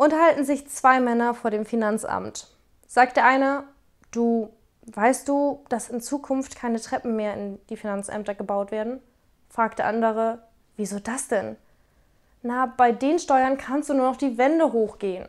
Unterhalten sich zwei Männer vor dem Finanzamt. Sagt der eine, du, weißt du, dass in Zukunft keine Treppen mehr in die Finanzämter gebaut werden? Fragt der andere, wieso das denn? Na, bei den Steuern kannst du nur noch die Wände hochgehen.